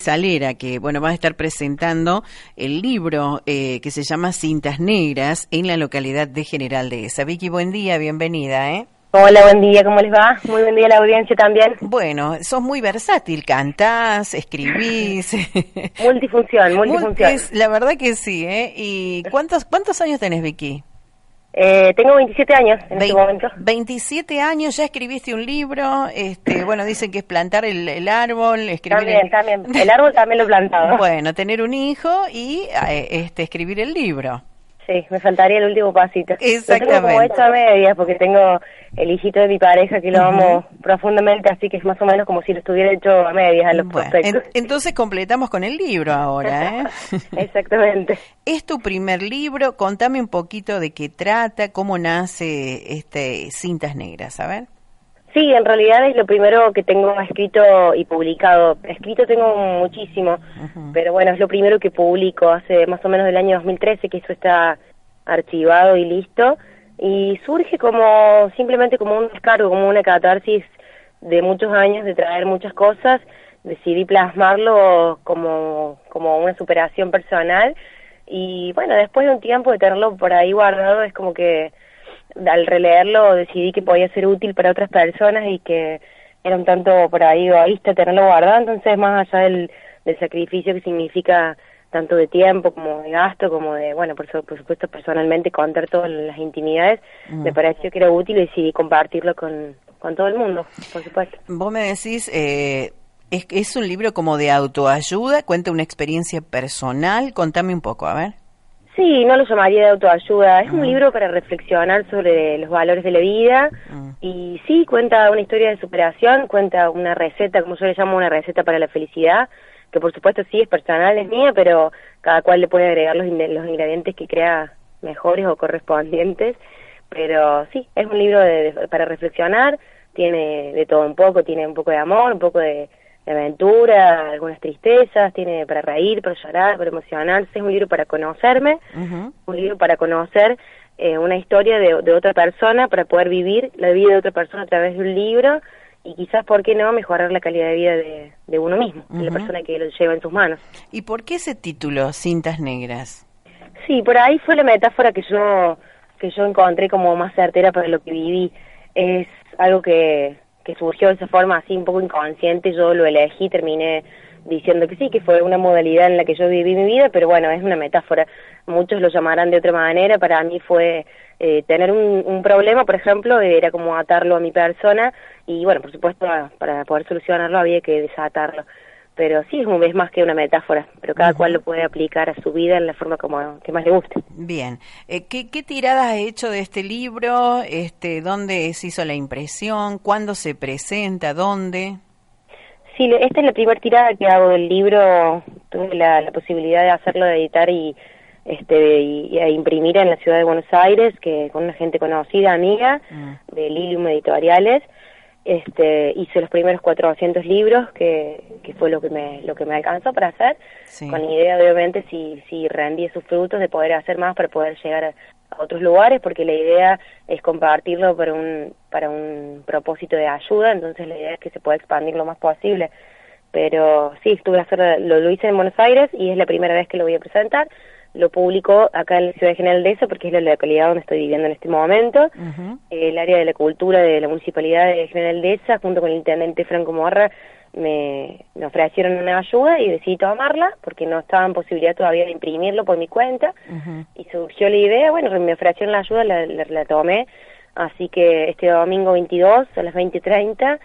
Salera, que bueno, va a estar presentando el libro eh, que se llama Cintas Negras en la localidad de General de esa. Vicky, buen día, bienvenida, ¿eh? Hola, buen día, ¿cómo les va? Muy buen día a la audiencia también. Bueno, sos muy versátil, cantás, escribís. multifunción, multifunción. la verdad que sí, ¿eh? ¿Y cuántos, cuántos años tenés, Vicky? Eh, tengo 27 años en este momento. 27 años, ya escribiste un libro, este, bueno, dicen que es plantar el, árbol, escribir también, el... también, el árbol también lo he plantado. Bueno, tener un hijo y eh, este, escribir el libro. Sí, me faltaría el último pasito. Exactamente. Lo tengo como hecho a medias porque tengo el hijito de mi pareja que lo amo profundamente, así que es más o menos como si lo estuviera hecho a medias a los bueno, entonces completamos con el libro ahora, ¿eh? Exactamente. Es tu primer libro, contame un poquito de qué trata, cómo nace este Cintas Negras, a ver. Sí, en realidad es lo primero que tengo escrito y publicado. Escrito tengo muchísimo, pero bueno, es lo primero que publico hace más o menos del año 2013 que eso está archivado y listo. Y surge como simplemente como un descargo, como una catarsis de muchos años de traer muchas cosas. Decidí plasmarlo como, como una superación personal. Y bueno, después de un tiempo de tenerlo por ahí guardado, es como que al releerlo decidí que podía ser útil para otras personas y que era un tanto por ahí egoísta tenerlo guardado, entonces más allá del, del sacrificio que significa tanto de tiempo como de gasto, como de, bueno, por, por supuesto personalmente contar todas las intimidades, mm. me pareció que era útil y decidí compartirlo con, con todo el mundo, por supuesto. Vos me decís, eh, es, es un libro como de autoayuda, cuenta una experiencia personal, contame un poco, a ver. Sí, no lo llamaría de autoayuda. Es un libro para reflexionar sobre los valores de la vida y sí, cuenta una historia de superación, cuenta una receta, como yo le llamo una receta para la felicidad, que por supuesto sí es personal, es mía, pero cada cual le puede agregar los, los ingredientes que crea mejores o correspondientes. Pero sí, es un libro para reflexionar, tiene de todo un poco, tiene un poco de amor, un poco de de aventura, algunas tristezas, tiene para reír, para llorar, para emocionarse, es un libro para conocerme, un libro para conocer eh, una historia de, de, otra persona, para poder vivir la vida de otra persona a través de un libro y quizás, ¿por qué no?, mejorar la calidad de vida de, de uno mismo, de la persona que lo lleva en sus manos. ¿Y por qué ese título, Cintas Negras? Sí, por ahí fue la metáfora que yo, que yo encontré como más certera para lo que viví. Es algo que que surgió de esa forma así un poco inconsciente, yo lo elegí, terminé diciendo que sí, que fue una modalidad en la que yo viví mi vida, pero bueno, es una metáfora. Muchos lo llamarán de otra manera, para mí fue eh, tener un, un, problema, por ejemplo, era como atarlo a mi persona y bueno, por supuesto, para poder solucionarlo había que desatarlo pero sí es más que una metáfora, pero cada cual lo puede aplicar a su vida en la forma como que más le guste. Bien, eh, ¿qué, ¿qué tiradas ha hecho de este libro? Este, ¿Dónde se hizo la impresión? ¿Cuándo se presenta? ¿Dónde? Sí, esta es la primera tirada que hago del libro. Tuve la, la posibilidad de hacerlo, de editar y este y, imprimir en la ciudad de Buenos Aires, que con una gente conocida, amiga, mm. de Lilium Editoriales este hice los primeros 400 libros que, que fue lo que me lo que me alcanzó para hacer con la idea de obviamente si si rendí sus frutos de poder hacer más para poder llegar a, otros lugares porque la idea es compartirlo para un para un propósito de ayuda entonces la idea es que se pueda expandir lo más posible. Pero sí estuve a hacer lo, lo hice en Buenos Aires y es la primera vez que lo voy a presentar lo publicó acá en la ciudad de General de eso porque es la localidad donde estoy viviendo en este momento. El área de la cultura de la municipalidad de General de esa, junto con el intendente Franco Morra, me, me ofrecieron una ayuda y decidí tomarla porque no estaba en posibilidad todavía de imprimirlo por mi cuenta. Y surgió la idea, bueno, me ofrecieron la ayuda, la, la, tomé. Así que este domingo 22 a las 20.30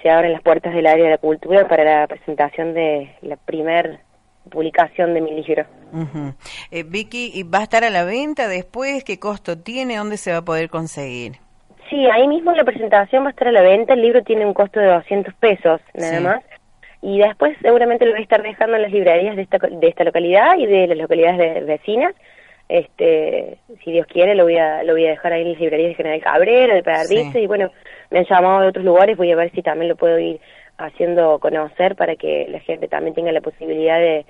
se abren las puertas del área de la cultura para la presentación de la primer publicación de mi libro. eh, Vicky, ¿va a estar a la venta después? ¿Qué costo tiene? ¿Dónde se va a poder conseguir? Sí, ahí mismo la presentación va a estar a la venta. El libro tiene un costo de 200 pesos, nada más. Y después seguramente lo voy a estar dejando en las librerías de esta, de esta localidad y de las localidades vecinas. Este, si Dios quiere, lo voy a, lo voy a dejar ahí en las librerías de General Cabrera, de Pedernales, y bueno, me han llamado de otros lugares, voy a ver si también lo puedo ir haciendo conocer para que la gente también tenga la posibilidad de,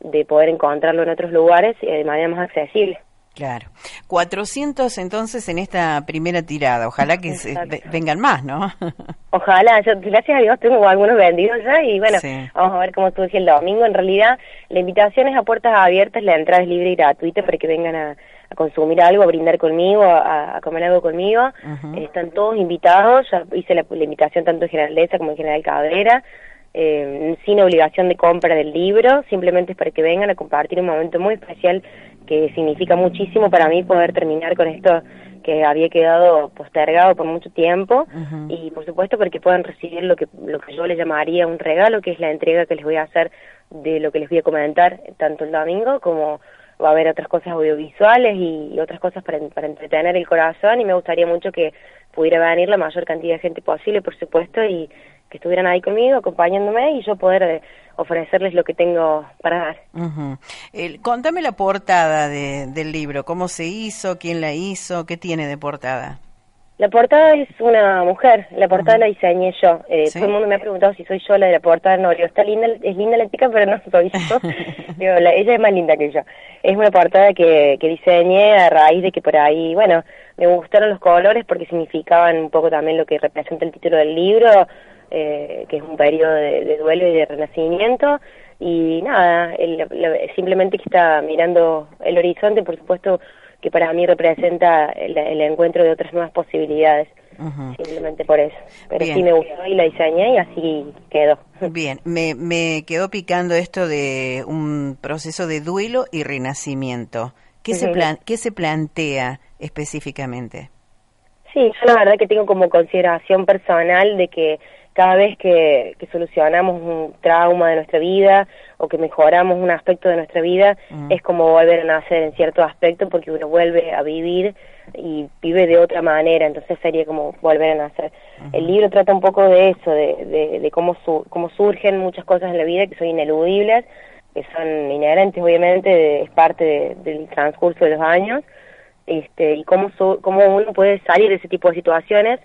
de poder encontrarlo en otros lugares y de manera más accesible. Claro. 400 entonces en esta primera tirada. Ojalá que vengan más, ¿no? Ojalá. Yo, gracias a Dios, tengo algunos vendidos ya y bueno, vamos a ver cómo surge el domingo. En realidad, la invitación es a puertas abiertas, la entrada es libre y gratuita para que vengan a, consumir algo, a brindar conmigo, a, comer algo conmigo. están todos invitados. Ya hice la, invitación tanto en General Leza como en General Cabrera. Eh, sin obligación de compra del libro, simplemente es para que vengan a compartir un momento muy especial que significa muchísimo para mí poder terminar con esto que había quedado postergado por mucho tiempo y por supuesto porque puedan recibir lo que lo que yo le llamaría un regalo que es la entrega que les voy a hacer de lo que les voy a comentar tanto el domingo como va a haber otras cosas audiovisuales y, otras cosas para, para entretener el corazón. Y me gustaría mucho que pudiera venir la mayor cantidad de gente posible por supuesto y que estuvieran ahí conmigo, acompañándome y yo poder eh, ofrecerles lo que tengo para dar. contame la portada del libro, cómo se hizo, quién la hizo, qué tiene de portada. La portada es una mujer, la portada la diseñé yo. Eh, Todo el mundo me ha preguntado si soy yo la de la portada. No, digo, está linda, es linda la chica, pero no soy yo. ella es más linda que yo. Es una portada que, que diseñé a raíz de que por ahí, bueno, me gustaron los colores porque significaban un poco también lo que representa el título del libro, eh, que es un periodo de, duelo y de renacimiento. Y nada, simplemente que está mirando el horizonte, por supuesto que para mí representa el, encuentro de otras nuevas posibilidades. Simplemente por eso. Pero sí me gustó y la diseñé y así quedó. Bien, me, me quedó picando esto de un proceso de duelo y renacimiento. ¿Qué, se, plan, ¿qué se plantea específicamente? Sí, yo la verdad que tengo como consideración personal de que cada vez que, solucionamos un trauma de nuestra vida o que mejoramos un aspecto de nuestra vida, mm. es como volver a nacer en cierto aspecto porque uno vuelve a vivir y vive de otra manera, entonces sería como volver a nacer. El libro trata un poco de eso, de, de, cómo, cómo surgen muchas cosas en la vida que son ineludibles, que son inherentes obviamente, es parte del transcurso de los años, este, y cómo, cómo uno puede salir de ese tipo de situaciones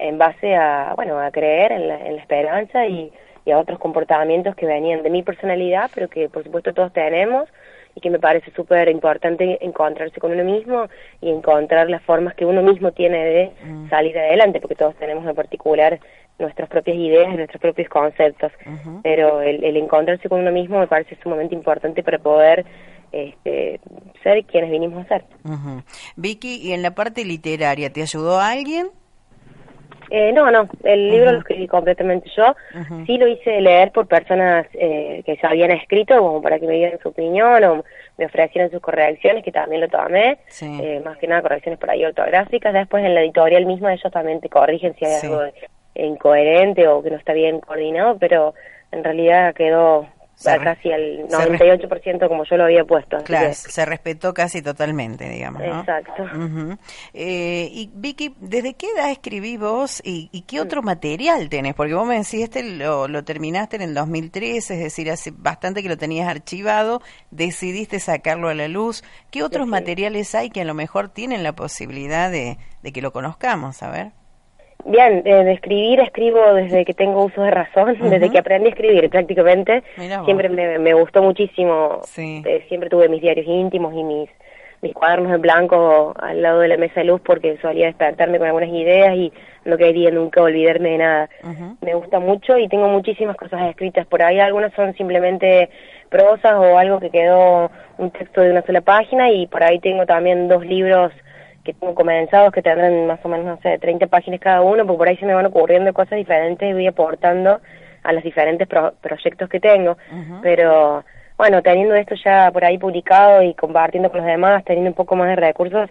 en base a, bueno, a creer en la, en la esperanza y, y, a otros comportamientos que venían de mi personalidad, pero que por supuesto todos tenemos y que me parece súper importante encontrarse con uno mismo y encontrar las formas que uno mismo tiene de mm. salir adelante, porque todos tenemos en particular nuestras propias ideas, nuestros propios conceptos, pero el, el, encontrarse con uno mismo me parece sumamente importante para poder este, ser quienes vinimos a ser. Vicky, ¿y en la parte literaria te ayudó alguien? Eh, no, no, el libro lo escribí completamente yo. Sí lo hice leer por personas eh, que ya habían escrito, como para que me dieran su opinión o me ofrecieran sus correcciones, que también lo tomé. Eh, más que nada correcciones por ahí ortográficas. Después en la editorial misma ellos también te corrigen si hay algo incoherente o que no está bien coordinado, pero en realidad quedó casi al 98% como yo lo había puesto. Claro, se respetó casi totalmente, digamos. Exacto. eh, y Vicky, ¿desde qué edad escribí vos y, y, qué otro material tenés? Porque vos me decís, este lo, lo terminaste en el 2013, es decir, hace bastante que lo tenías archivado, decidiste sacarlo a la luz. ¿Qué otros materiales hay que a lo mejor tienen la posibilidad de, de que lo conozcamos? A ver. Bien, de escribir escribo desde que tengo uso de razón, desde que aprendí a escribir prácticamente. Siempre me, me, gustó muchísimo. Eh, siempre tuve mis diarios íntimos y mis mis cuadernos en blanco al lado de la mesa de luz porque solía despertarme con algunas ideas y no quería nunca olvidarme de nada. Me gusta mucho y tengo muchísimas cosas escritas por ahí. Algunas son simplemente prosas o algo que quedó un texto de una sola página y por ahí tengo también dos libros que tengo comenzados que tendrán más o menos, no sé, 30 páginas cada uno, porque por ahí se me van ocurriendo cosas diferentes y voy aportando a los diferentes proyectos que tengo. Pero bueno, teniendo esto ya por ahí publicado y compartiendo con los demás, teniendo un poco más de recursos,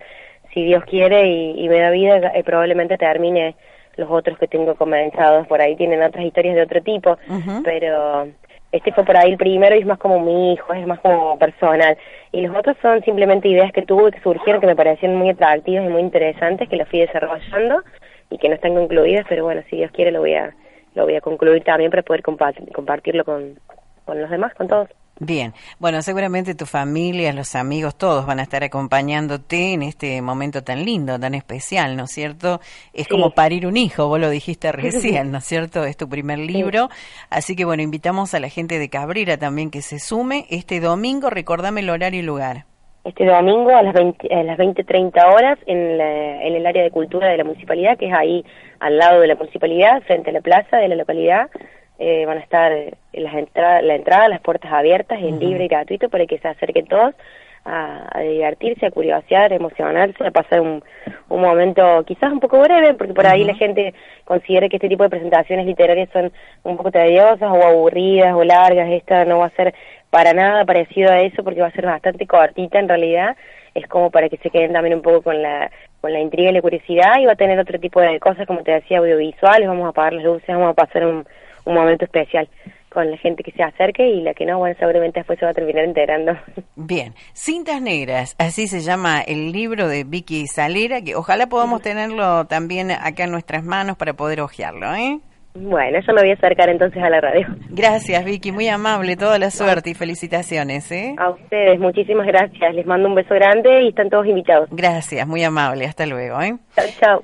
si Dios quiere y, me da vida, eh, probablemente termine los otros que tengo comenzados. Por ahí tienen otras historias de otro tipo, pero este fue por ahí el primero y es más como mi hijo, es más como personal. Y los otros son simplemente ideas que tuve que surgieron que me parecían muy atractivas y muy interesantes, que las fui desarrollando y que no están concluidas, pero bueno, si Dios quiere lo voy a, lo voy a concluir también para poder compartirlo con, con los demás, con todos. Bien, bueno, seguramente tu familia, los amigos, todos van a estar acompañándote en este momento tan lindo, tan especial, ¿no es cierto? Es como parir un hijo, vos lo dijiste recién, ¿no es cierto? Es tu primer libro, así que bueno, invitamos a la gente de Cabrera también que se sume este domingo, recordame el horario y lugar. este domingo a las 20, a las 20.30 horas en, en el área de cultura de la municipalidad, que es ahí al lado de la municipalidad, frente a la plaza de la localidad. Eh, van a estar las entradas, la entrada, las puertas abiertas, en libre y gratuito para que se acerquen todos a, divertirse, a curiosear, a emocionarse, a pasar un, un momento quizás un poco breve, porque por ahí la gente considera que este tipo de presentaciones literarias son un poco tediosas o aburridas o largas. Esta no va a ser para nada parecido a eso porque va a ser bastante cortita en realidad. Es como para que se queden también un poco con la con la intriga y la curiosidad y va a tener otro tipo de cosas, como te decía, audiovisuales, vamos a apagar las luces, vamos a pasar un, un momento especial con la gente que se acerque y la que no, bueno, seguramente después se va a terminar enterando. Bien, Cintas Negras, así se llama el libro de Vicky Salera, que ojalá podamos tenerlo también acá en nuestras manos para poder hojearlo, ¿eh? Bueno, yo me voy a acercar entonces a la radio. Gracias, Vicky, muy amable, toda la suerte y felicitaciones, ¿eh? A ustedes, muchísimas gracias. Les mando un beso grande y están todos invitados. Gracias, muy amable, hasta luego, ¿eh? Chao, chao.